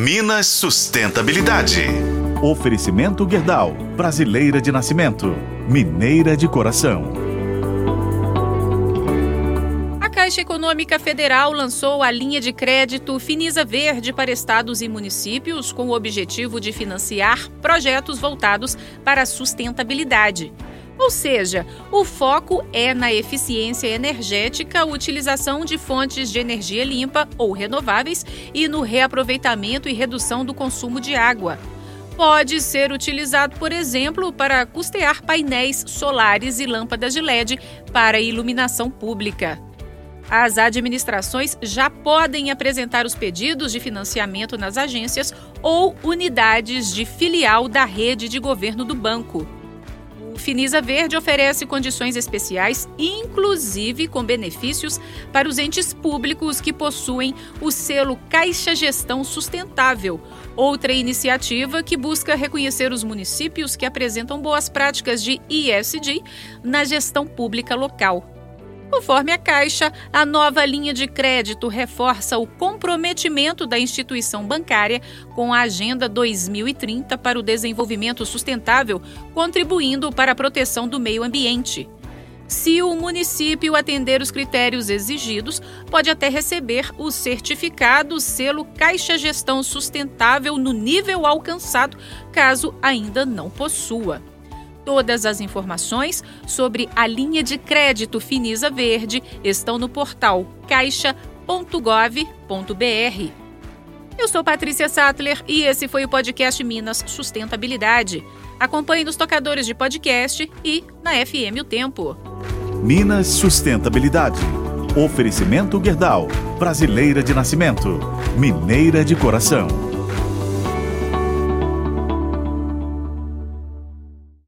Minas Sustentabilidade. Oferecimento Guerdal, brasileira de nascimento, mineira de coração. A Caixa Econômica Federal lançou a linha de crédito Finisa Verde para estados e municípios com o objetivo de financiar projetos voltados para a sustentabilidade. Ou seja, o foco é na eficiência energética, utilização de fontes de energia limpa ou renováveis e no reaproveitamento e redução do consumo de água. Pode ser utilizado, por exemplo, para custear painéis solares e lâmpadas de LED para iluminação pública. As administrações já podem apresentar os pedidos de financiamento nas agências ou unidades de filial da rede de governo do banco. Finisa Verde oferece condições especiais, inclusive com benefícios para os entes públicos que possuem o selo Caixa Gestão Sustentável, outra iniciativa que busca reconhecer os municípios que apresentam boas práticas de ISD na gestão pública local. Conforme a Caixa, a nova linha de crédito reforça o comprometimento da instituição bancária com a Agenda 2030 para o desenvolvimento sustentável, contribuindo para a proteção do meio ambiente. Se o município atender os critérios exigidos, pode até receber o certificado selo Caixa Gestão Sustentável no nível alcançado, caso ainda não possua. Todas as informações sobre a linha de crédito Finisa Verde estão no portal caixa.gov.br. Eu sou Patrícia Sattler e esse foi o podcast Minas Sustentabilidade. Acompanhe nos tocadores de podcast e na FM O Tempo. Minas Sustentabilidade. Oferecimento Guerdal, brasileira de nascimento, mineira de coração.